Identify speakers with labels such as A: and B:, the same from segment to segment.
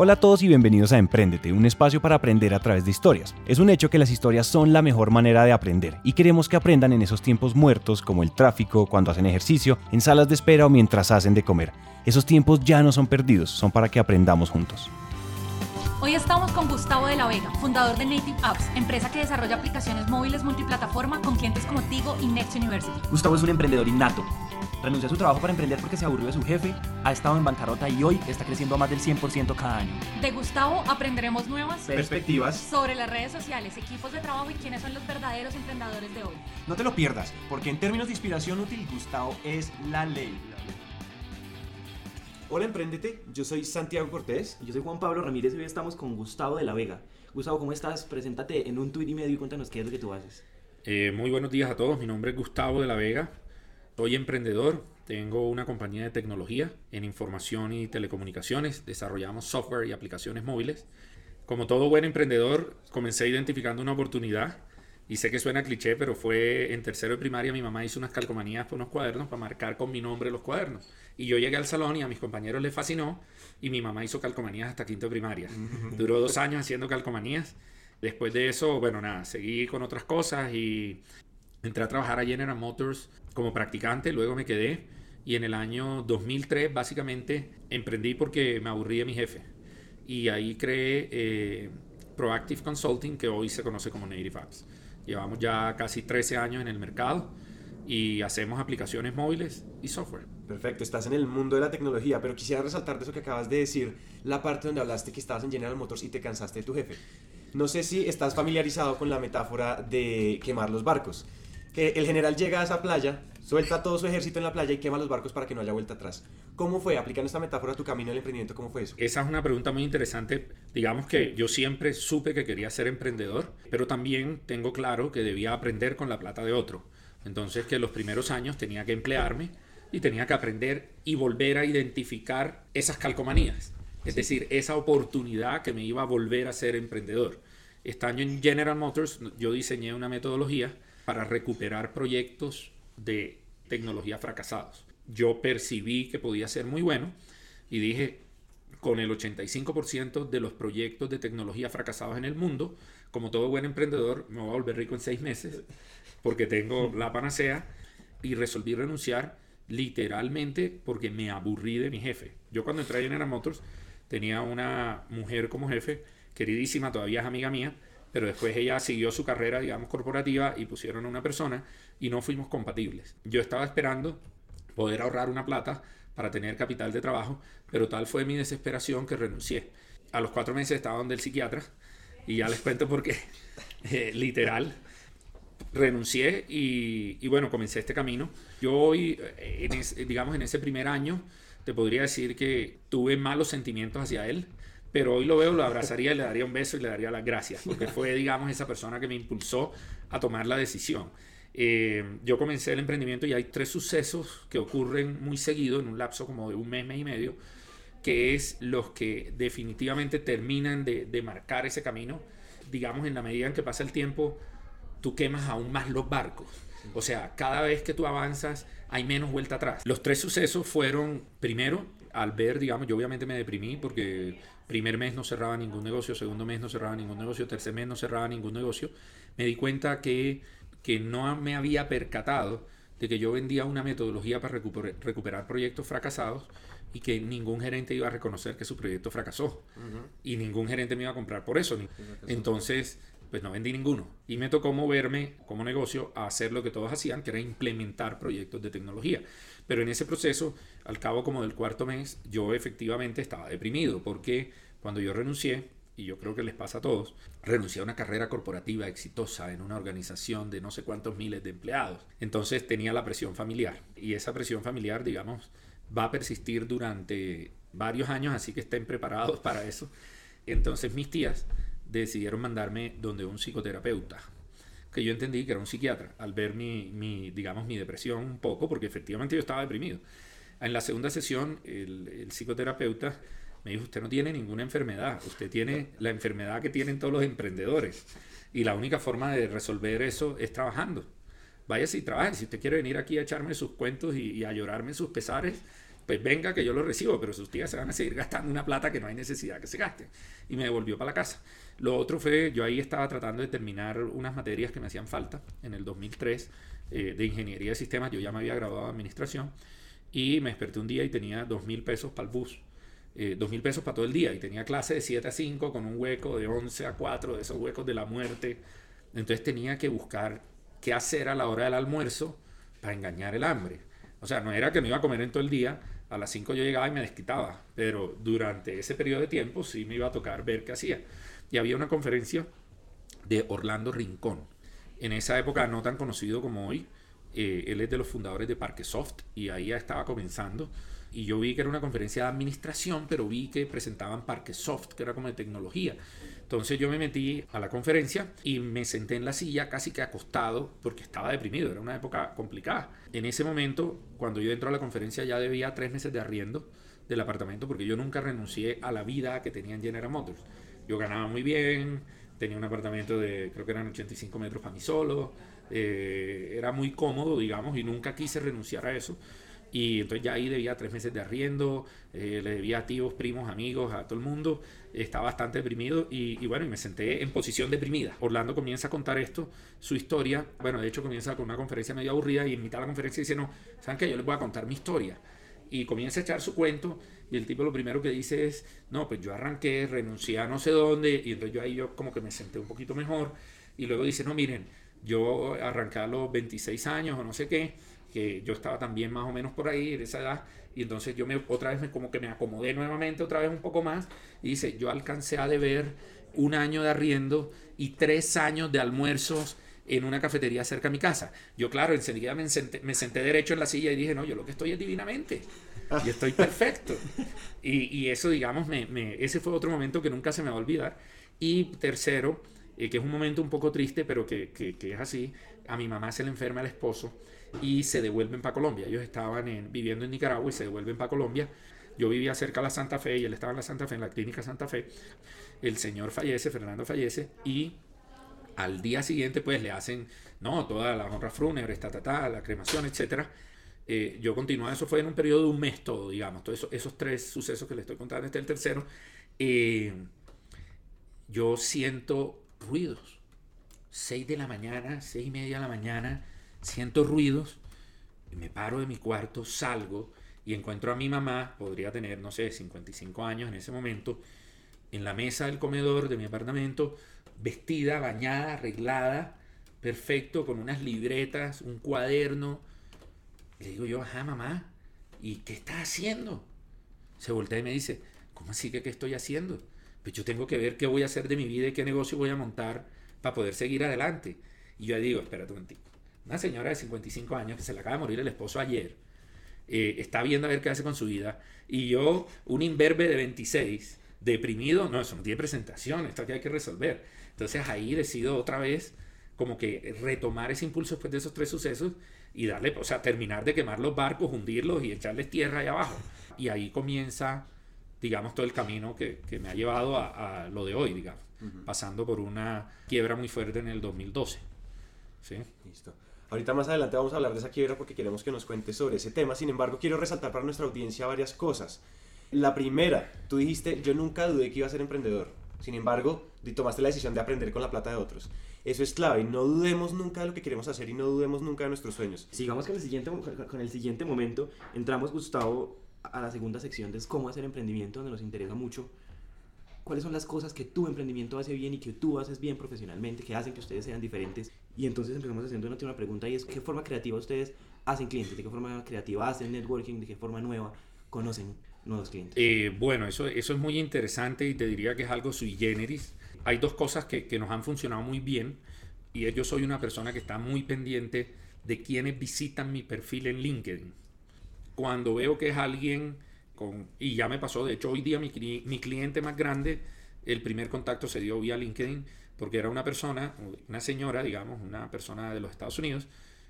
A: Hola a todos y bienvenidos a Emprendete, un espacio para aprender a través de historias. Es un hecho que las historias son la mejor manera de aprender y queremos que aprendan en esos tiempos muertos como el tráfico, cuando hacen ejercicio, en salas de espera o mientras hacen de comer. Esos tiempos ya no son perdidos, son para que aprendamos juntos.
B: Hoy estamos con Gustavo de la Vega, fundador de Native Apps, empresa que desarrolla aplicaciones móviles multiplataforma con clientes como Tigo y Next University.
C: Gustavo es un emprendedor innato. Renunció a su trabajo para emprender porque se aburrió de su jefe, ha estado en bancarrota y hoy está creciendo a más del 100% cada año.
B: De Gustavo aprenderemos nuevas
D: perspectivas
B: sobre las redes sociales, equipos de trabajo y quiénes son los verdaderos emprendedores de hoy.
D: No te lo pierdas, porque en términos de inspiración útil, Gustavo es la ley. Hola Emprendete, yo soy Santiago Cortés.
C: Yo soy Juan Pablo Ramírez y hoy estamos con Gustavo de la Vega. Gustavo, ¿cómo estás? Preséntate en un tuit y medio y cuéntanos qué es lo que tú haces.
E: Eh, muy buenos días a todos, mi nombre es Gustavo de la Vega, soy emprendedor, tengo una compañía de tecnología en información y telecomunicaciones, desarrollamos software y aplicaciones móviles. Como todo buen emprendedor, comencé identificando una oportunidad y sé que suena cliché, pero fue en tercero de primaria mi mamá hizo unas calcomanías por unos cuadernos para marcar con mi nombre los cuadernos. Y yo llegué al salón y a mis compañeros les fascinó y mi mamá hizo calcomanías hasta quinto de primaria. Duró dos años haciendo calcomanías. Después de eso, bueno, nada, seguí con otras cosas y entré a trabajar a General Motors como practicante, luego me quedé y en el año 2003 básicamente emprendí porque me aburrí de mi jefe. Y ahí creé eh, Proactive Consulting, que hoy se conoce como Native Apps. Llevamos ya casi 13 años en el mercado y hacemos aplicaciones móviles y software.
D: Perfecto, estás en el mundo de la tecnología, pero quisiera resaltar de eso que acabas de decir, la parte donde hablaste que estabas en General Motors y te cansaste de tu jefe. No sé si estás familiarizado con la metáfora de quemar los barcos. Que el general llega a esa playa, suelta todo su ejército en la playa y quema los barcos para que no haya vuelta atrás. ¿Cómo fue, aplicando esta metáfora a tu camino al emprendimiento, cómo fue eso?
E: Esa es una pregunta muy interesante. Digamos que yo siempre supe que quería ser emprendedor, pero también tengo claro que debía aprender con la plata de otro. Entonces que los primeros años tenía que emplearme y tenía que aprender y volver a identificar esas calcomanías. Es decir, esa oportunidad que me iba a volver a ser emprendedor. Estando en General Motors, yo diseñé una metodología para recuperar proyectos de tecnología fracasados. Yo percibí que podía ser muy bueno y dije, con el 85% de los proyectos de tecnología fracasados en el mundo, como todo buen emprendedor, me voy a volver rico en seis meses porque tengo la panacea y resolví renunciar literalmente porque me aburrí de mi jefe. Yo cuando entré en General Motors tenía una mujer como jefe, queridísima, todavía es amiga mía, pero después ella siguió su carrera, digamos, corporativa y pusieron a una persona y no fuimos compatibles. Yo estaba esperando poder ahorrar una plata para tener capital de trabajo, pero tal fue mi desesperación que renuncié. A los cuatro meses estaba donde el psiquiatra y ya les cuento por qué. Eh, literal, renuncié y, bueno, comencé este camino. Yo hoy, eh, digamos, en ese primer año, te podría decir que tuve malos sentimientos hacia él, pero hoy lo veo, lo abrazaría y le daría un beso y le daría las gracias, porque fue, digamos, esa persona que me impulsó a tomar la decisión. Eh, yo comencé el emprendimiento y hay tres sucesos que ocurren muy seguido en un lapso como de un mes, y medio, que es los que definitivamente terminan de marcar ese camino. Digamos, en la medida en que pasa el tiempo, tú quemas aún más los barcos. O sea, cada vez que tú avanzas hay menos vuelta atrás. Los tres sucesos fueron, primero, al ver, digamos, yo obviamente me deprimí porque primer mes no cerraba ningún negocio, segundo mes no cerraba ningún negocio, tercer mes no cerraba ningún negocio. Me di cuenta que, que no me había percatado de que yo vendía una metodología para recuperar, proyectos fracasados y que ningún gerente iba a reconocer que su proyecto fracasó. Y ningún gerente me iba a comprar por eso. Entonces, pues no vendí ninguno. Y me tocó moverme como negocio a hacer lo que todos hacían, que era implementar proyectos de tecnología. Pero en ese proceso, al cabo como del cuarto mes, yo efectivamente estaba deprimido, porque cuando yo renuncié, y yo creo que les pasa a todos, renuncié a una carrera corporativa exitosa en una organización de no sé cuántos miles de empleados. Entonces tenía la presión familiar. Y esa presión familiar, digamos, va a persistir durante varios años, así que estén preparados para eso. Entonces mis tías decidieron mandarme donde un psicoterapeuta, que yo entendí que era un psiquiatra, al ver mi, mi, digamos, mi depresión un poco, porque efectivamente yo estaba deprimido. En la segunda sesión, el, psicoterapeuta me dijo, usted no tiene ninguna enfermedad, usted tiene la enfermedad que tienen todos los emprendedores. Y la única forma de resolver eso es trabajando. Vaya si trabaje, si usted quiere venir aquí a echarme sus cuentos y a llorarme sus pesares, pues venga que yo lo recibo, pero sus tías se van a seguir gastando una plata que no hay necesidad que se gaste. Y me devolvió para la casa. Lo otro fue, yo ahí estaba tratando de terminar unas materias que me hacían falta en el 2003 eh, de ingeniería de sistemas, yo ya me había graduado de administración y me desperté un día y tenía dos mil pesos para el bus. Eh, dos mil pesos para todo el día y tenía clase de 7 a 5 con un hueco de 11 a 4 de esos huecos de la muerte. Entonces tenía que buscar qué hacer a la hora del almuerzo para engañar el hambre. O sea, no era que me iba a comer en todo el día, a las 5 yo llegaba y me desquitaba, pero durante ese periodo de tiempo sí me iba a tocar ver qué hacía. Y había una conferencia de Orlando Rincón, en esa época no tan conocido como hoy. Eh, él es de los fundadores de Parquesoft y ahí ya estaba comenzando. Y yo vi que era una conferencia de administración, pero vi que presentaban Parquesoft, que era como de tecnología. Entonces yo me metí a la conferencia y me senté en la silla casi que acostado porque estaba deprimido, era una época complicada. En ese momento, cuando yo entro a la conferencia ya debía tres meses de arriendo del apartamento porque yo nunca renuncié a la vida que tenía en General Motors. Yo ganaba muy bien, tenía un apartamento de creo que eran 85 metros para mí solo, eh, era muy cómodo, digamos, y nunca quise renunciar a eso. Y entonces ya ahí debía tres meses de arriendo, eh, le debía a tíos, primos, amigos, a todo el mundo. Estaba bastante deprimido y, y, bueno, y me senté en posición deprimida. Orlando comienza a contar esto, su historia. Bueno, de hecho comienza con una conferencia medio aburrida y en mitad de la conferencia dice, no, ¿saben qué? Yo les voy a contar mi historia. Y comienza a echar su cuento y el tipo lo primero que dice es, no, pues yo arranqué, renuncié a no sé dónde y entonces yo ahí yo como que me senté un poquito mejor. Y luego dice, no, miren, yo arranqué a los 26 años o no sé qué que yo estaba también más o menos por ahí, de esa edad, y entonces yo me, otra vez me, como que me acomodé nuevamente, otra vez un poco más, y dice, yo alcancé a deber un año de arriendo y tres años de almuerzos en una cafetería cerca de mi casa. Yo, claro, enseguida me senté, me senté derecho en la silla y dije, no, yo lo que estoy es divinamente. Y estoy perfecto. Y, y eso, digamos, me, me, ese fue otro momento que nunca se me va a olvidar. Y tercero, eh, que es un momento un poco triste, pero que, que, que es así, a mi mamá se le enferma el esposo y se devuelven para Colombia. Ellos estaban en, viviendo en Nicaragua y se devuelven para Colombia. Yo vivía cerca de la Santa Fe y él estaba en la Santa Fe, en la clínica Santa Fe. El señor fallece, Fernando fallece y al día siguiente pues le hacen, no, toda la honra fúnebre, ta, ta, ta, la cremación, etc. Eh, yo continué, eso fue en un periodo de un mes todo, digamos, todos esos, esos tres sucesos que le estoy contando, este es el tercero. Eh, yo siento ruidos. 6 de la mañana, seis y media de la mañana, siento ruidos, me paro de mi cuarto, salgo y encuentro a mi mamá, podría tener, no sé, 55 años en ese momento, en la mesa del comedor de mi apartamento, vestida, bañada, arreglada, perfecto, con unas libretas, un cuaderno. le digo yo, ajá, mamá, ¿y qué estás haciendo? Se voltea y me dice, ¿cómo así que qué estoy haciendo? Pues yo tengo que ver qué voy a hacer de mi vida y qué negocio voy a montar para poder seguir adelante. Y yo digo, espérate un momentico una señora de 55 años que se le acaba de morir el esposo ayer, eh, está viendo a ver qué hace con su vida, y yo, un imberbe de 26, deprimido, no, eso no tiene presentación, esto aquí hay que resolver. Entonces ahí decido otra vez como que retomar ese impulso después de esos tres sucesos y darle, o sea, terminar de quemar los barcos, hundirlos y echarles tierra ahí abajo. Y ahí comienza, digamos, todo el camino que, que me ha llevado a, a, lo de hoy, digamos, uh -huh. pasando por una quiebra muy fuerte en el 2012. ¿Sí?
D: Listo. Ahorita más adelante vamos a hablar de esa quiebra porque queremos que nos cuentes sobre ese tema. Sin embargo, quiero resaltar para nuestra audiencia varias cosas. La primera, tú dijiste, yo nunca dudé que iba a ser emprendedor. Sin embargo, tomaste la decisión de aprender con la plata de otros. Eso es clave. No dudemos nunca de lo que queremos hacer y no dudemos nunca de nuestros sueños.
F: Sigamos con el siguiente, con el siguiente momento. Entramos, Gustavo, a la segunda sección de cómo hacer emprendimiento, donde nos interesa mucho cuáles son las cosas que tu emprendimiento hace bien y que tú haces bien profesionalmente, que hacen que ustedes sean diferentes. Y entonces empezamos haciendo una última pregunta y es, ¿qué forma creativa ustedes hacen clientes? ¿De qué forma creativa hacen networking? ¿De qué forma nueva conocen nuevos clientes?
E: Eh, bueno, eso, eso es muy interesante y te diría que es algo sui generis. Hay dos cosas que, que nos han funcionado muy bien y yo soy una persona que está muy pendiente de quienes visitan mi perfil en LinkedIn. Cuando veo que es alguien con, y ya me pasó, de hecho hoy día mi, mi cliente más grande, el primer contacto se dio vía LinkedIn porque era una persona, una señora, digamos, una persona de los Estados Unidos,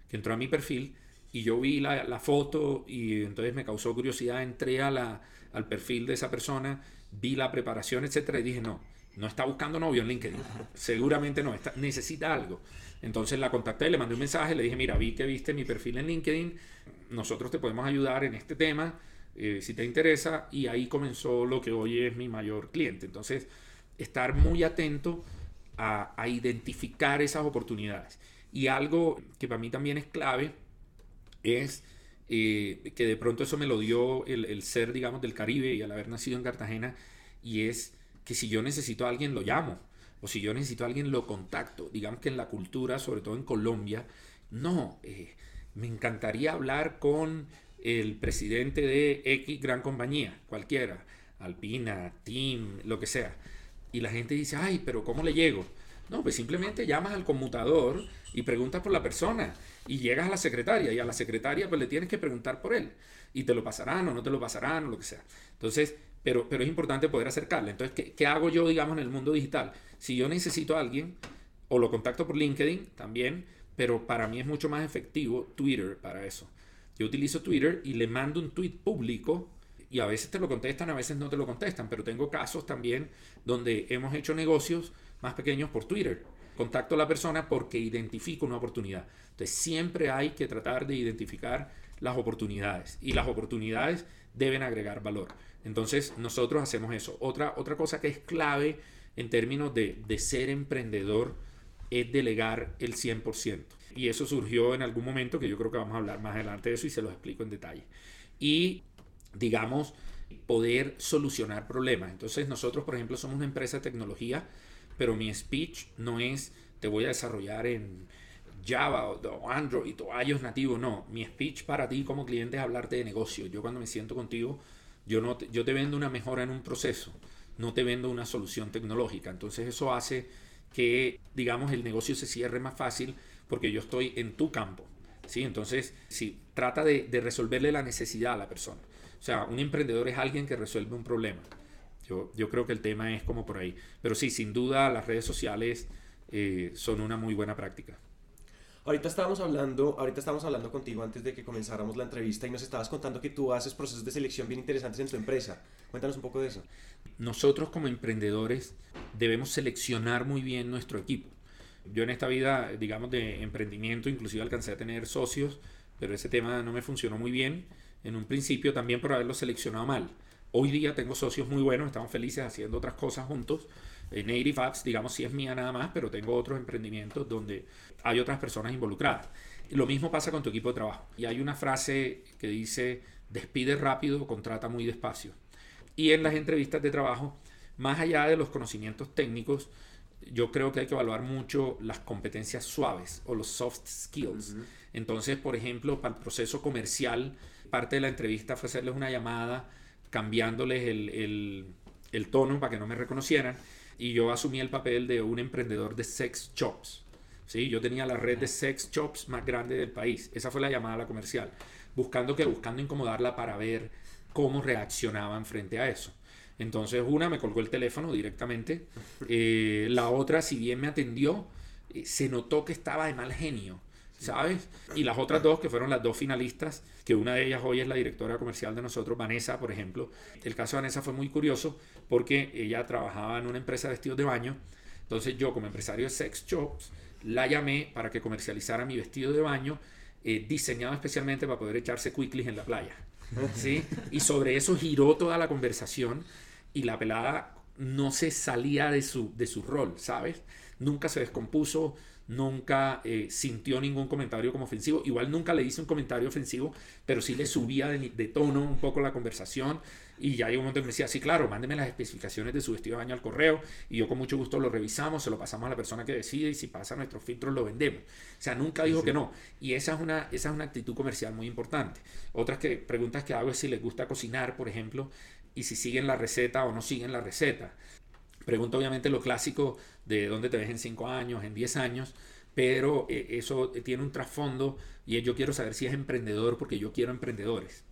E: que entró a mi perfil y yo vi la, la foto y entonces me causó curiosidad, entré a la, al perfil de esa persona, vi la preparación, etcétera, y dije, no, no está buscando novio en LinkedIn, seguramente no, está, necesita algo. Entonces la contacté, le mandé un mensaje, le dije, mira, vi que viste mi perfil en LinkedIn, nosotros te podemos ayudar en este tema, eh, si te interesa, y ahí comenzó lo que hoy es mi mayor cliente. Entonces, estar muy atento a, a identificar esas oportunidades. Y algo que para mí también es clave es eh, que de pronto eso me lo dio el, ser, digamos, del Caribe y al haber nacido en Cartagena, y es que si yo necesito a alguien, lo llamo, o si yo necesito a alguien, lo contacto. Digamos que en la cultura, sobre todo en Colombia, no, eh, me encantaría hablar con el presidente de X gran compañía, cualquiera, Alpina, Team, lo que sea. Y la gente dice, ay, pero ¿cómo le llego? No, pues simplemente llamas al conmutador y preguntas por la persona y llegas a la secretaria y a la secretaria pues le tienes que preguntar por él y te lo pasarán o no te lo pasarán o lo que sea. Entonces, pero, pero es importante poder acercarle. Entonces, ¿qué, ¿qué, hago yo, digamos, en el mundo digital? Si yo necesito a alguien, o lo contacto por LinkedIn también, pero para mí es mucho más efectivo Twitter para eso. Yo utilizo Twitter y le mando un tweet público y a veces te lo contestan, a veces no te lo contestan, pero tengo casos también donde hemos hecho negocios más pequeños por Twitter. Contacto a la persona porque identifico una oportunidad. Entonces siempre hay que tratar de identificar las oportunidades y las oportunidades deben agregar valor. Entonces nosotros hacemos eso. Otra, otra cosa que es clave en términos de, de ser emprendedor es delegar el 100%. Y eso surgió en algún momento que yo creo que vamos a hablar más adelante de eso y se lo explico en detalle. Y digamos, poder solucionar problemas. Entonces nosotros, por ejemplo, somos una empresa de tecnología pero mi speech no es te voy a desarrollar en Java o Android o iOS nativo, no. Mi speech para ti como cliente es hablarte de negocio. Yo cuando me siento contigo, yo, no te, yo te vendo una mejora en un proceso, no te vendo una solución tecnológica. Entonces eso hace que, digamos, el negocio se cierre más fácil porque yo estoy en tu campo. ¿sí? Entonces, sí, trata de, de resolverle la necesidad a la persona. O sea, un emprendedor es alguien que resuelve un problema. Yo, yo creo que el tema es como por ahí. Pero sí, sin duda las redes sociales eh, son una muy buena práctica.
D: Ahorita estábamos hablando, ahorita estábamos hablando contigo antes de que comenzáramos la entrevista y nos estabas contando que tú haces procesos de selección bien interesantes en tu empresa. Cuéntanos un poco de eso.
E: Nosotros como emprendedores debemos seleccionar muy bien nuestro equipo. Yo en esta vida, digamos, de emprendimiento, inclusive alcancé a tener socios, pero ese tema no me funcionó muy bien en un principio también por haberlo seleccionado mal. Hoy día tengo socios muy buenos, estamos felices haciendo otras cosas juntos. Eh, Native Apps, digamos, sí es mía nada más, pero tengo otros emprendimientos donde hay otras personas involucradas. Lo mismo pasa con tu equipo de trabajo. Y hay una frase que dice, despide rápido, contrata muy despacio. Y en las entrevistas de trabajo, más allá de los conocimientos técnicos, yo creo que hay que evaluar mucho las competencias suaves o los soft skills. Uh -huh. Entonces, por ejemplo, para el proceso comercial, parte de la entrevista fue hacerles una llamada cambiándoles el, el, el, tono para que no me reconocieran. Y yo asumí el papel de un emprendedor de sex shops. ¿sí? Yo tenía la red de sex shops más grande del país. Esa fue la llamada a la comercial. Buscando, que, buscando incomodarla para ver cómo reaccionaban frente a eso. Entonces una me colgó el teléfono directamente. Eh, la otra, si bien me atendió, eh, se notó que estaba de mal genio. ¿Sabes? Y las otras dos, que fueron las dos finalistas, que una de ellas hoy es la directora comercial de nosotros, Vanessa, por ejemplo. El caso de Vanessa fue muy curioso porque ella trabajaba en una empresa de vestidos de baño. Entonces yo, como empresario de sex shops, la llamé para que comercializara mi vestido de baño, eh, diseñado especialmente para poder echarse quicklies en la playa. ¿sí? Y sobre eso giró toda la conversación y la pelada no se salía de su, de su rol, ¿sabes? Nunca se descompuso, nunca eh, sintió ningún comentario como ofensivo. Igual nunca le hice un comentario ofensivo, pero sí le subía de, de tono un poco la conversación. Y ya llegó un momento que me decía, sí, claro, mándeme las especificaciones de su vestido de baño al correo. Y yo con mucho gusto lo revisamos, se lo pasamos a la persona que decide y si pasa nuestros filtros lo vendemos. O sea, nunca dijo sí. que no. Y esa es, una, esa es una actitud comercial muy importante. Otras que, preguntas que hago es si les gusta cocinar, por ejemplo, y si siguen la receta o no siguen la receta. Pregunto obviamente lo clásico de dónde te ves en 5 años, en 10 años, pero eh, eso tiene un trasfondo y yo quiero saber si es emprendedor porque yo quiero emprendedores.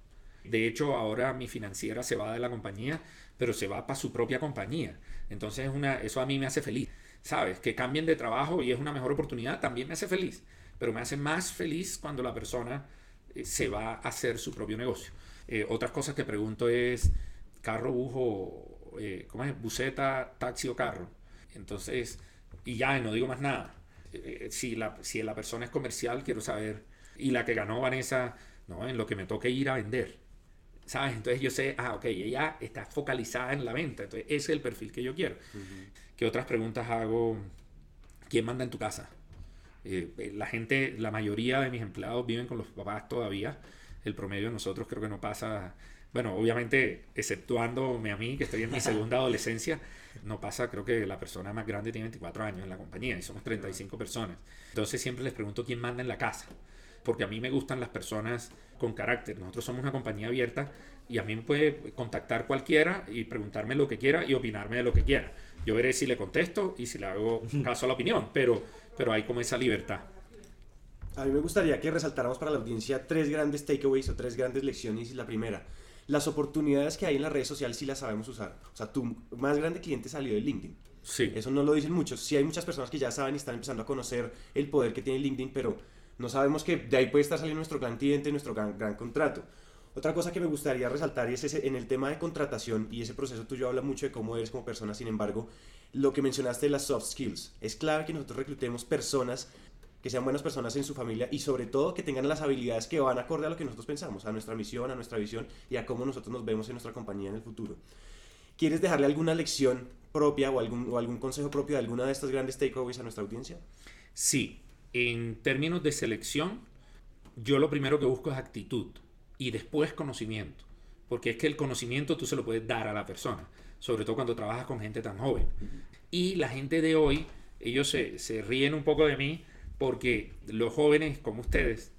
E: De hecho, ahora mi financiera se va de la compañía, pero se va para su propia compañía. Entonces, eso a mí me hace feliz. ¿Sabes? Que cambien de trabajo y es una mejor oportunidad, también me hace feliz. Pero me hace más feliz cuando la persona eh, se va a hacer su propio negocio. Eh, otras cosas que pregunto es, carro, bujo, eh, ¿cómo es? Buseta, taxi o carro. Entonces, y ya, no digo más nada. Eh, si, la, si la persona es comercial, quiero saber. Y la que ganó Vanessa, no, en lo que me toque ir a vender. ¿Sabes? Entonces yo sé, ah, ok, ella está focalizada en la venta. Entonces ese es el perfil que yo quiero. ¿Qué otras preguntas hago? ¿Quién manda en tu casa? Eh, eh, la gente, la mayoría de mis empleados viven con los papás todavía. El promedio de nosotros creo que no pasa, bueno, obviamente exceptuándome a mí, que estoy en mi segunda adolescencia, no pasa, creo que la persona más grande tiene 24 años en la compañía y somos 35 personas. Entonces siempre les pregunto quién manda en la casa porque a mí me gustan las personas con carácter. Nosotros somos una compañía abierta y a mí me puede contactar cualquiera y preguntarme lo que quiera y opinarme de lo que quiera. Yo veré si le contesto y si le hago caso a la opinión, pero, pero hay como esa libertad.
D: A mí me gustaría que resaltáramos para la audiencia tres grandes takeaways o tres grandes lecciones. Y la primera, las oportunidades que hay en las redes sociales sí las sabemos usar. O sea, tu más grande cliente salió de LinkedIn.
E: Sí.
D: Eso no lo dicen muchos. Sí hay muchas personas que ya saben y están empezando a conocer el poder que tiene LinkedIn, pero no sabemos que de ahí puede estar saliendo nuestro gran cliente, nuestro gran, gran contrato. Otra cosa que me gustaría resaltar es ese, en el tema de contratación y ese proceso tuyo habla mucho de cómo eres como persona, sin embargo, lo que mencionaste de las soft skills. Es clave que nosotros reclutemos personas que sean buenas personas en su familia y sobre todo que tengan las habilidades que van acorde a lo que nosotros pensamos, a nuestra misión, a nuestra visión y a cómo nosotros nos vemos en nuestra compañía en el futuro. ¿Quieres dejarle alguna lección propia o algún, o algún consejo propio de alguna de estas grandes takeaways a nuestra audiencia?
E: Sí, en términos de selección, yo lo primero que busco es actitud y después conocimiento, porque es que el conocimiento tú se lo puedes dar a la persona, sobre todo cuando trabajas con gente tan joven. Y la gente de hoy, ellos se, se ríen un poco de mí porque los jóvenes como ustedes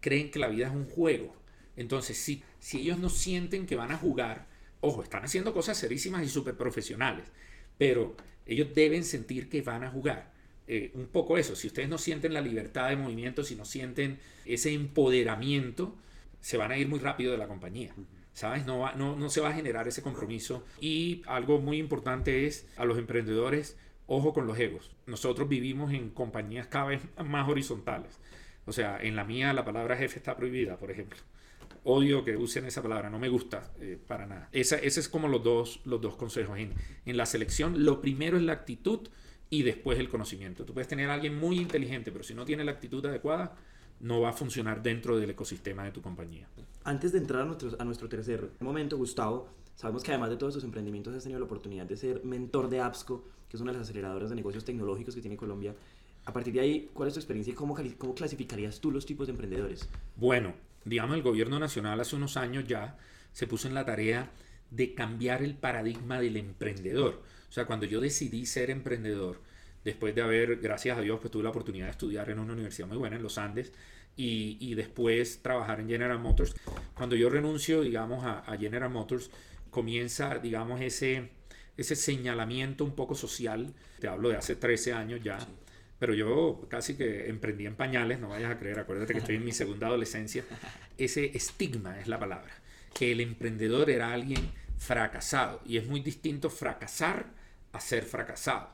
E: creen que la vida es un juego. Entonces, si, si ellos no sienten que van a jugar, ojo, están haciendo cosas serísimas y súper profesionales, pero ellos deben sentir que van a jugar. Eh, un poco eso, si ustedes no sienten la libertad de movimiento, si no sienten ese empoderamiento, se van a ir muy rápido de la compañía. ¿Sabes? No, no, no se va a generar ese compromiso. Y algo muy importante es a los emprendedores, ojo con los egos. Nosotros vivimos en compañías cada vez más horizontales. O sea, en la mía la palabra jefe está prohibida, por ejemplo. Odio que usen esa palabra, no me gusta eh, para nada. Esa, ese es como los dos, los dos consejos. En, en la selección, lo primero es la actitud y después el conocimiento. Tú puedes tener a alguien muy inteligente, pero si no tiene la actitud adecuada, no va a funcionar dentro del ecosistema de tu compañía.
F: Antes de entrar a nuestro, a nuestro tercer momento, Gustavo, sabemos que además de todos tus emprendimientos has tenido la oportunidad de ser mentor de APSCO, que es una de las aceleradoras de negocios tecnológicos que tiene Colombia. A partir de ahí, ¿cuál es tu experiencia y cómo, cómo clasificarías tú los tipos de emprendedores?
E: Bueno, digamos, el gobierno nacional hace unos años ya se puso en la tarea de cambiar el paradigma del emprendedor. O sea, cuando yo decidí ser emprendedor, después de haber, gracias a Dios, pues tuve la oportunidad de estudiar en una universidad muy buena en los Andes y, y después trabajar en General Motors, cuando yo renuncio, digamos, a, a General Motors, comienza, digamos, ese, ese señalamiento un poco social. Te hablo de hace 13 años ya. Pero yo casi que emprendí en pañales, no vayas a creer, acuérdate que estoy en mi segunda adolescencia. Ese estigma es la palabra, que el emprendedor era alguien fracasado. Y es muy distinto fracasar a ser fracasado.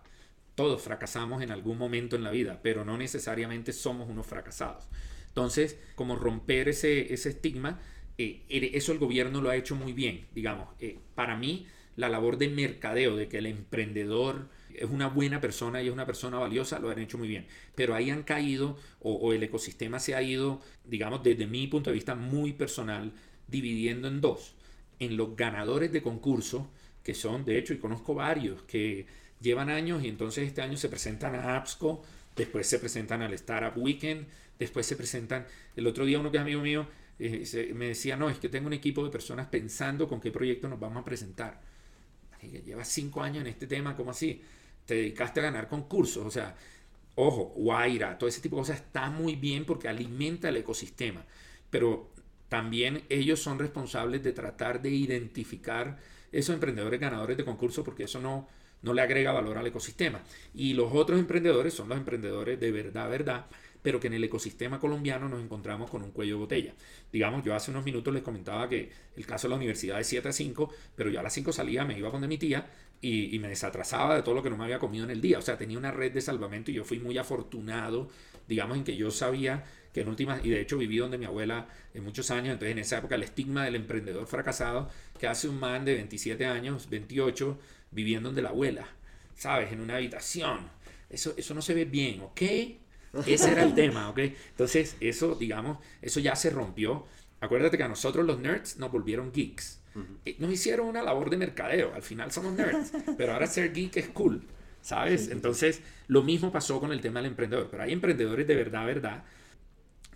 E: Todos fracasamos en algún momento en la vida, pero no necesariamente somos unos fracasados. Entonces, como romper ese, ese estigma, eh, eso el gobierno lo ha hecho muy bien. Digamos, eh, para mí, la labor de mercadeo, de que el emprendedor es una buena persona y es una persona valiosa, lo han hecho muy bien. Pero ahí han caído, o, o el ecosistema se ha ido, digamos, desde mi punto de vista muy personal, dividiendo en dos en los ganadores de concurso, que son, de hecho, y conozco varios, que llevan años y entonces este año se presentan a APSCO, después se presentan al Startup Weekend, después se presentan, el otro día uno que es amigo mío eh, me decía, no, es que tengo un equipo de personas pensando con qué proyecto nos vamos a presentar. Llevas cinco años en este tema, ¿cómo así? Te dedicaste a ganar concursos, o sea, ojo, Guaira, todo ese tipo de cosas está muy bien porque alimenta el ecosistema, pero también ellos son responsables de tratar de identificar esos emprendedores ganadores de concurso porque eso no, no le agrega valor al ecosistema. Y los otros emprendedores son los emprendedores de verdad, verdad, pero que en el ecosistema colombiano nos encontramos con un cuello de botella. Digamos, yo hace unos minutos les comentaba que el caso de la universidad es 7 a 5, pero yo a las 5 salía, me iba con de mi tía y, y, me desatrasaba de todo lo que no me había comido en el día. O sea, tenía una red de salvamento y yo fui muy afortunado, digamos, en que yo sabía que en últimas, y de hecho viví donde mi abuela en muchos años, entonces en esa época el estigma del emprendedor fracasado, que hace un man de 27 años, 28, viviendo donde la abuela, ¿sabes? En una habitación. Eso, eso no se ve bien, ¿ok? Ese era el tema, ¿ok? Entonces, eso, digamos, eso ya se rompió. Acuérdate que a nosotros los nerds nos volvieron geeks. Eh, Nos hicieron una labor de mercadeo. Al final somos nerds. pero ahora ser geek es cool. ¿Sabes? Entonces, lo mismo pasó con el tema del emprendedor. Pero hay emprendedores de verdad, verdad,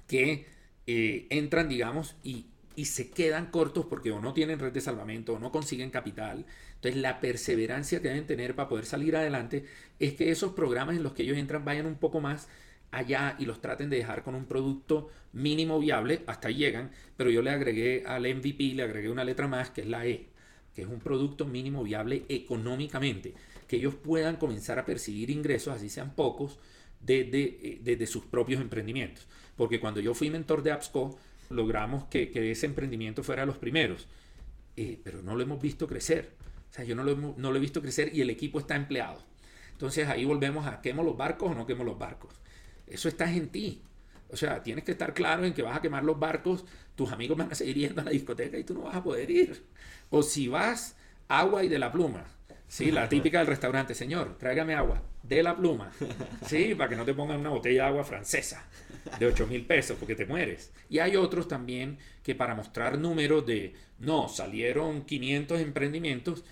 E: que eh, entran, digamos, y, y se quedan cortos porque o no tienen red de salvamento o no consiguen capital. Entonces, la perseverancia que deben tener para poder salir adelante es que esos programas en los que ellos entran vayan un poco más allá y los traten de dejar con un producto mínimo viable, hasta ahí llegan, pero yo le agregué al MVP, le agregué una letra más, que es la E, que es un producto mínimo viable económicamente, que ellos puedan comenzar a percibir ingresos, así sean pocos, desde, desde sus propios emprendimientos. Porque cuando yo fui mentor de AppsCo, logramos que, que ese emprendimiento fuera de los primeros, eh, pero no lo hemos visto crecer. O sea, yo no lo, no lo he visto crecer y el equipo está empleado. Entonces ahí volvemos a quemo los barcos o no quemo los barcos. Eso está en ti. O sea, tienes que estar claro en que vas a quemar los barcos, tus amigos van a seguir yendo a la discoteca y tú no vas a poder ir. O si vas, agua y de la pluma. Sí, la típica del restaurante, señor, tráigame agua de la pluma. Sí, para que no te pongan una botella de agua francesa de 8 mil pesos porque te mueres. Y hay otros también que para mostrar números de, no, salieron 500 emprendimientos,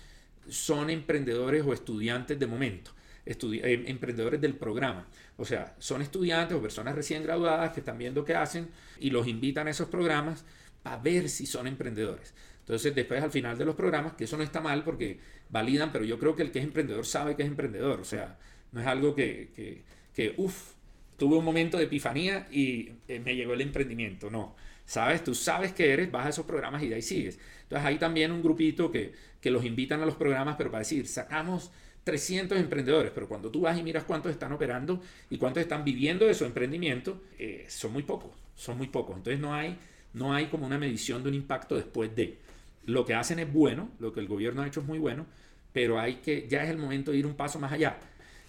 E: son emprendedores o estudiantes de momento, eh, emprendedores del programa. O sea, son estudiantes o personas recién graduadas que están viendo qué hacen y los invitan a esos programas para ver si son emprendedores. Entonces, después al final de los programas, que eso no está mal porque validan, pero yo creo que el que es emprendedor sabe que es emprendedor. O sea, no es algo que, que, que uff, tuve un momento de epifanía y eh, me llegó el emprendimiento. No, sabes, tú sabes que eres, vas a esos programas y de ahí sigues. Entonces hay también un grupito que, que los invitan a los programas, pero para decir, sacamos 300 emprendedores, pero cuando tú vas y miras cuántos están operando y cuántos están viviendo de su emprendimiento, eh, son muy pocos, son muy pocos. Entonces no hay, no hay como una medición de un impacto después de. Lo que hacen es bueno, lo que el gobierno ha hecho es muy bueno, pero hay que, ya es el momento de ir un paso más allá.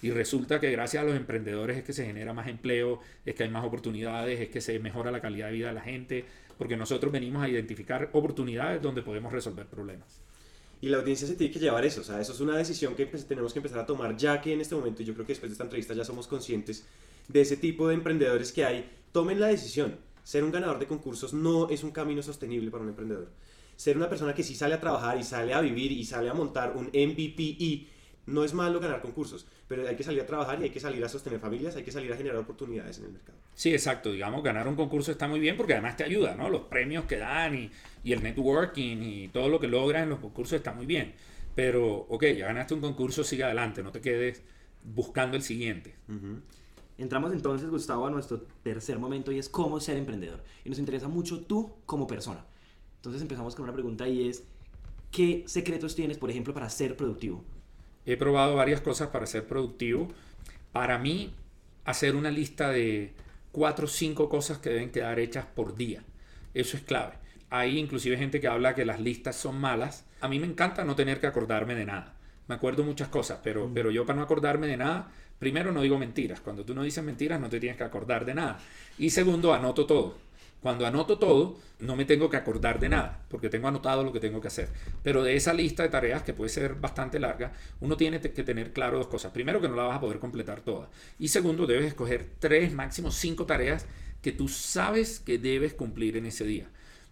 E: Y resulta que gracias a los emprendedores es que se genera más empleo, es que hay más oportunidades, es que se mejora la calidad de vida de la gente, porque nosotros venimos a identificar oportunidades donde podemos resolver problemas.
D: Y la audiencia se tiene que llevar eso, o sea, eso es una decisión que pues, tenemos que empezar a tomar ya que en este momento, y yo creo que después de esta entrevista ya somos conscientes de ese tipo de emprendedores que hay. Tomen la decisión. Ser un ganador de concursos no es un camino sostenible para un emprendedor. Ser una persona que sí sale a trabajar y sale a vivir y sale a montar un MVP y no es malo ganar concursos, pero hay que salir a trabajar y hay que salir a sostener familias, hay que salir a generar oportunidades en el mercado.
E: Sí, exacto. Digamos, ganar un concurso está muy bien porque además te ayuda, ¿no? Los premios que dan y, y el networking y todo lo que logras en los concursos está muy bien. Pero, ok, ya ganaste un concurso, sigue adelante, no te quedes buscando el siguiente.
F: Entramos entonces, Gustavo, a nuestro tercer momento y es cómo ser emprendedor. Y nos interesa mucho tú como persona. Entonces empezamos con una pregunta y es, ¿qué secretos tienes, por ejemplo, para ser productivo?
E: He probado varias cosas para ser productivo. Para mí, hacer una lista de cuatro o cinco cosas que deben quedar hechas por día. Eso es clave. Hay inclusive gente que habla que las listas son malas. A mí me encanta no tener que acordarme de nada. Me acuerdo muchas cosas, pero, pero yo para no acordarme de nada, primero no digo mentiras. Cuando tú no dices mentiras no te tienes que acordar de nada. Y segundo, anoto todo. Cuando anoto todo, no me tengo que acordar de nada, porque tengo anotado lo que tengo que hacer. Pero de esa lista de tareas, que puede ser bastante larga, uno tiene que tener claro dos cosas. Primero, que no la vas a poder completar toda. Y segundo, debes escoger tres, máximo cinco tareas que tú sabes que debes cumplir en ese día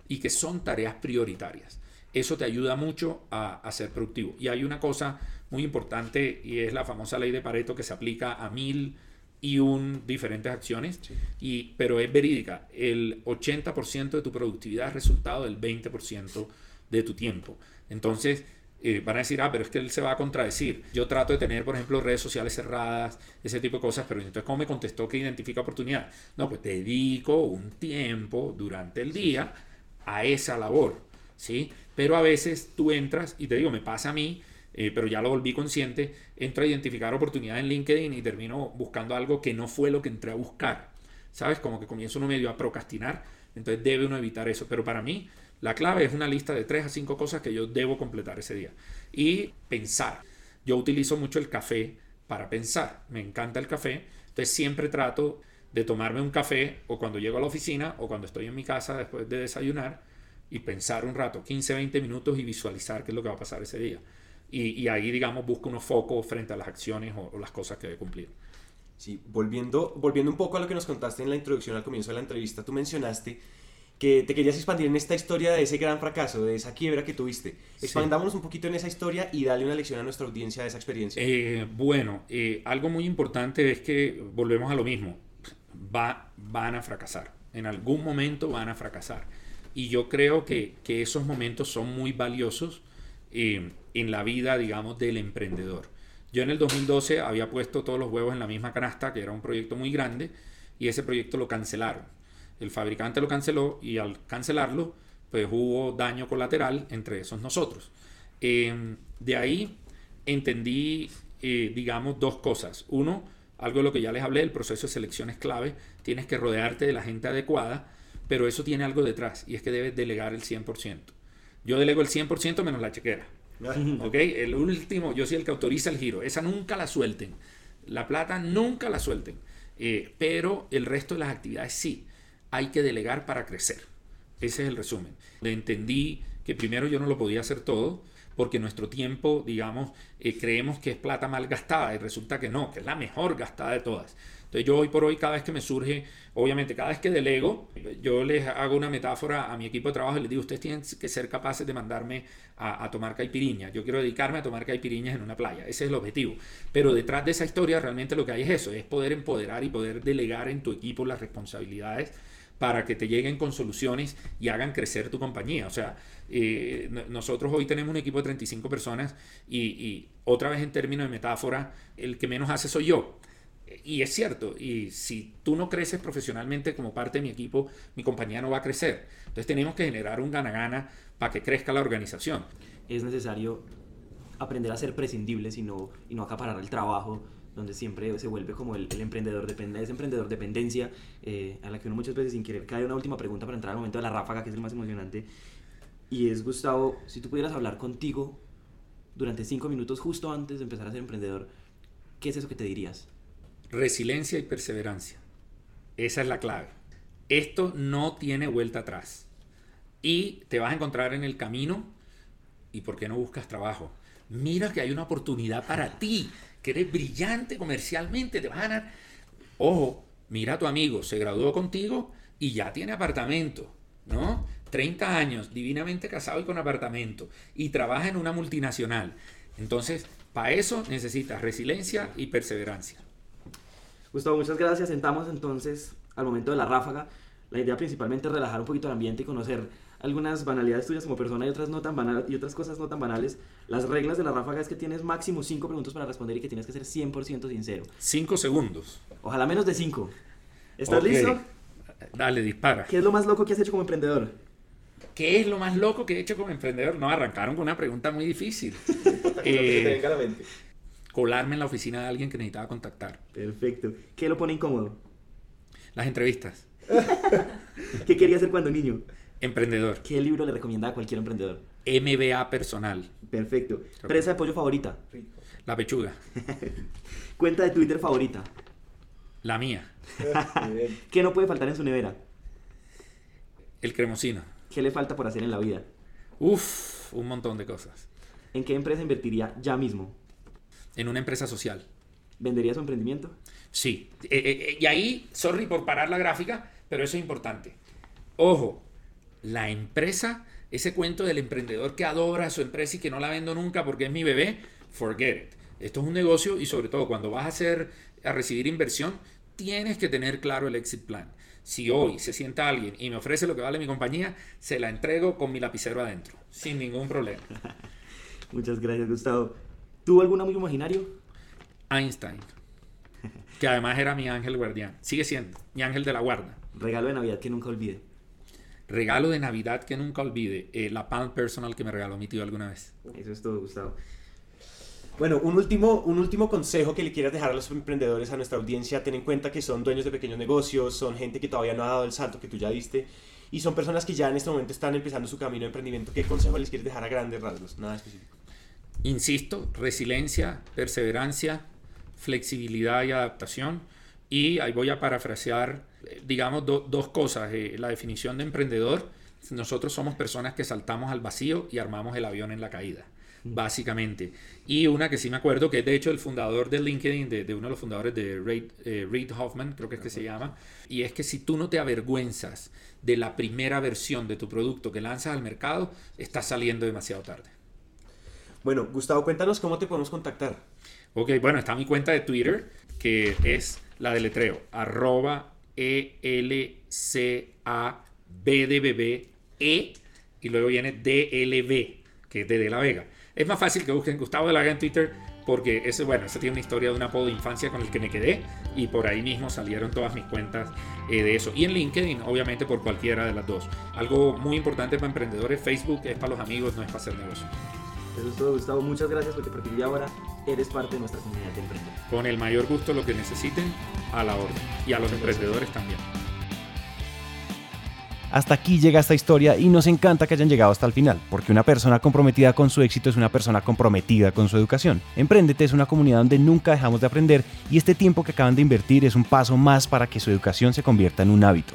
E: y que son tareas prioritarias. Eso te ayuda mucho a, a ser productivo. Y hay una cosa muy importante y es la famosa ley de Pareto que se aplica a mil y un diferentes acciones, y, pero es verídica. El 80% de tu productividad es resultado del 20% de tu tiempo. Entonces, eh, van a decir, ah, pero es que él se va a contradecir. Yo trato de tener, por ejemplo, redes sociales cerradas, ese tipo de cosas, pero entonces, ¿cómo me contestó que identifica oportunidad? No, pues dedico un tiempo durante el día a esa labor, ¿sí? Pero a veces tú entras, y te digo, me pasa a mí, eh, pero ya lo volví consciente, entro a identificar oportunidad en LinkedIn y termino buscando algo que no fue lo que entré a buscar. ¿Sabes? Como que comienzo uno medio a procrastinar, entonces debe uno evitar eso. Pero para mí, la clave es una lista de 3 a 5 cosas que yo debo completar ese día. Y pensar. Yo utilizo mucho el café para pensar. Me encanta el café. Entonces siempre trato de tomarme un café o cuando llego a la oficina o cuando estoy en mi casa después de desayunar y pensar un rato, 15, 20 minutos y visualizar qué es lo que va a pasar ese día. Y, y ahí, digamos, busco unos focos frente a las acciones o, o las cosas que debe cumplir.
D: Sí, volviendo, volviendo un poco a lo que nos contaste en la introducción al comienzo de la entrevista, tú mencionaste que te querías expandir en esta historia de ese gran fracaso, de esa quiebra que tuviste. Expandámonos un poquito en esa historia y dale una lección a nuestra audiencia de esa experiencia.
E: Eh, bueno, eh, algo muy importante es que volvemos a lo mismo. Va, van a fracasar. En algún momento van a fracasar. Y yo creo que, que esos momentos son muy valiosos eh, en la vida, digamos, del emprendedor. Yo en el 2012 había puesto todos los huevos en la misma canasta, que era un proyecto muy grande, y ese proyecto lo cancelaron el fabricante lo canceló y al cancelarlo, pues hubo daño colateral entre esos nosotros. Em, de ahí entendí, eh, digamos, dos cosas. Uno, algo de lo que ya les hablé, el proceso de selección es clave. Tienes que rodearte de la gente adecuada, pero eso tiene algo detrás y es que debes delegar el 100%. Yo delego el 100% menos la chequera. ¿Ok? El último, yo soy el que autoriza el giro. Esa nunca la suelten. La plata nunca la suelten. Eh, pero el resto de las actividades sí hay que delegar para crecer. Ese es el resumen. Entendí que primero yo no lo podía hacer todo, porque nuestro tiempo, digamos, eh, creemos que es plata mal gastada y resulta que no, que es la mejor gastada de todas. Yo hoy por hoy, cada vez que me surge, obviamente cada vez que delego, yo les hago una metáfora a mi equipo de trabajo y les digo, ustedes tienen que ser capaces de mandarme a, tomar caipiriña. Yo quiero dedicarme a tomar caipiriñas en una playa. Ese es el objetivo. Pero detrás de esa historia realmente lo que hay es eso, es poder empoderar y poder delegar en tu equipo las responsabilidades para que te lleguen con soluciones y hagan crecer tu compañía. O sea, eh, nosotros hoy tenemos un equipo de 35 personas y, otra vez en términos de metáfora, el que menos hace soy yo. Y es cierto, y si tú no creces profesionalmente como parte de mi equipo, mi compañía no va a crecer. Entonces tenemos que generar un gana-gana para que crezca la organización.
F: Es necesario aprender a ser prescindibles y no, y no acaparar el trabajo donde siempre se vuelve como el, emprendedor, depende, ese emprendedor dependencia, eh, a la que uno muchas veces sin querer cae. Una última pregunta para entrar al momento de la ráfaga, que es el más emocionante. Y es, Gustavo, si tú pudieras hablar contigo durante cinco minutos justo antes de empezar a ser emprendedor, ¿qué es eso que te dirías?
E: Resiliencia y perseverancia. Esa es la clave. Esto no tiene vuelta atrás. Y te vas a encontrar en el camino. ¿Y por qué no buscas trabajo? Mira que hay una oportunidad para ti que eres brillante comercialmente, te van a ganar. Ojo, mira a tu amigo, se graduó contigo y ya tiene apartamento, ¿no? 30 años, divinamente casado y con apartamento, y trabaja en una multinacional. Entonces, para eso necesitas resiliencia y perseverancia.
F: Gustavo, muchas gracias. Sentamos entonces al momento de la ráfaga. La idea principalmente es relajar un poquito el ambiente y conocer algunas banalidades tuyas como persona y otras no tan banales y otras cosas no tan banales. Las reglas de la ráfaga es que tienes máximo 5 preguntas para responder y que tienes que ser 100% sincero.
E: 5 segundos.
F: Ojalá menos de 5. ¿Estás listo?
E: Dale, dispara.
F: ¿Qué es lo más loco que has hecho como emprendedor?
E: ¿Qué es lo más loco que he hecho como emprendedor? No, arrancaron con una pregunta muy difícil.
D: eh, venga a la mente.
E: Colarme en la oficina de alguien que necesitaba contactar.
F: Perfecto. ¿Qué lo pone incómodo?
E: Las entrevistas.
F: ¿Qué quería hacer cuando niño?
E: Emprendedor.
F: ¿Qué libro le recomienda a cualquier emprendedor?
E: MBA personal.
F: Perfecto. ¿Presa de pollo favorita?
E: La pechuga.
F: ¿Cuenta de Twitter favorita?
E: La mía.
F: ¿Qué no puede faltar en su nevera?
E: El cremosino.
F: ¿Qué le falta por hacer en la vida?
E: Uf, un montón de cosas.
F: ¿En qué empresa invertiría ya mismo?
E: En una empresa social.
F: ¿Vendería su emprendimiento?
E: Sí. Eh, eh, eh, y ahí, sorry por parar la gráfica, pero eso es importante. Ojo, la empresa, ese cuento del emprendedor que adora su empresa y que no la vendo nunca porque es mi bebé, forget it. Esto es un negocio y sobre todo cuando vas a hacer a recibir inversión, tienes que tener claro el exit plan. Si hoy se sienta alguien y me ofrece lo que vale mi compañía, se la entrego con mi lapicero adentro, sin ningún problema.
F: Muchas gracias, Gustavo. ¿Tuvo algún amigo imaginario?
E: Einstein, que además era mi ángel guardián. Sigue siendo mi ángel de la guarda.
F: Regalo de Navidad que nunca olvide.
E: Regalo de Navidad que nunca olvide. Eh, la Palm Personal que me regaló mi tío alguna vez.
F: Eso es todo, Gustavo.
D: Bueno, un último, un último consejo que le quieras dejar a los emprendedores, a nuestra audiencia, ten en cuenta que son dueños de pequeños negocios, son gente que todavía no ha dado el salto que tú ya diste y son personas que ya en este momento están empezando su camino de emprendimiento. ¿Qué consejo les quieres dejar a grandes rasgos? Nada específico.
E: Insisto, resiliencia, perseverancia, flexibilidad y adaptación. Y ahí voy a parafrasear, eh, digamos, dos cosas. Eh, la definición de emprendedor, nosotros somos personas que saltamos al vacío y armamos el avión en la caída. básicamente. Y una que sí me acuerdo, que es de hecho el fundador de LinkedIn, de, uno de los fundadores de Reid, eh, Reid Hoffman, creo que es que se llama, y es que si tú no te avergüenzas de la primera versión de tu producto que lanzas al mercado, estás saliendo demasiado tarde.
G: Bueno, Gustavo, cuéntanos cómo te podemos contactar.
E: Ok, bueno, está mi cuenta de Twitter, que es la de letreo, arroba E L C A B de bebé E y luego viene DLB, que es de De La Vega. Es más fácil que busquen Gustavo De La Vega en Twitter porque ese, bueno, ese tiene una historia de un apodo de infancia con el que me quedé y por ahí mismo salieron todas mis cuentas eh, de eso. Y en LinkedIn, obviamente, por cualquiera de las dos. Algo muy importante para emprendedores, Facebook es para los amigos, no es para hacer negocio.
F: Eso es todo, Gustavo. Muchas gracias porque a partir de ahora eres parte de nuestra comunidad de emprendedores.
E: Con el mayor gusto lo que necesiten, a la orden. Y a los emprendedores también.
D: Hasta aquí llega esta historia y nos encanta que hayan llegado hasta el final, porque una persona comprometida con su éxito es una persona comprometida con su educación. Emprendete es una comunidad donde nunca dejamos de aprender y este tiempo que acaban de invertir es un paso más para que su educación se convierta en un hábito.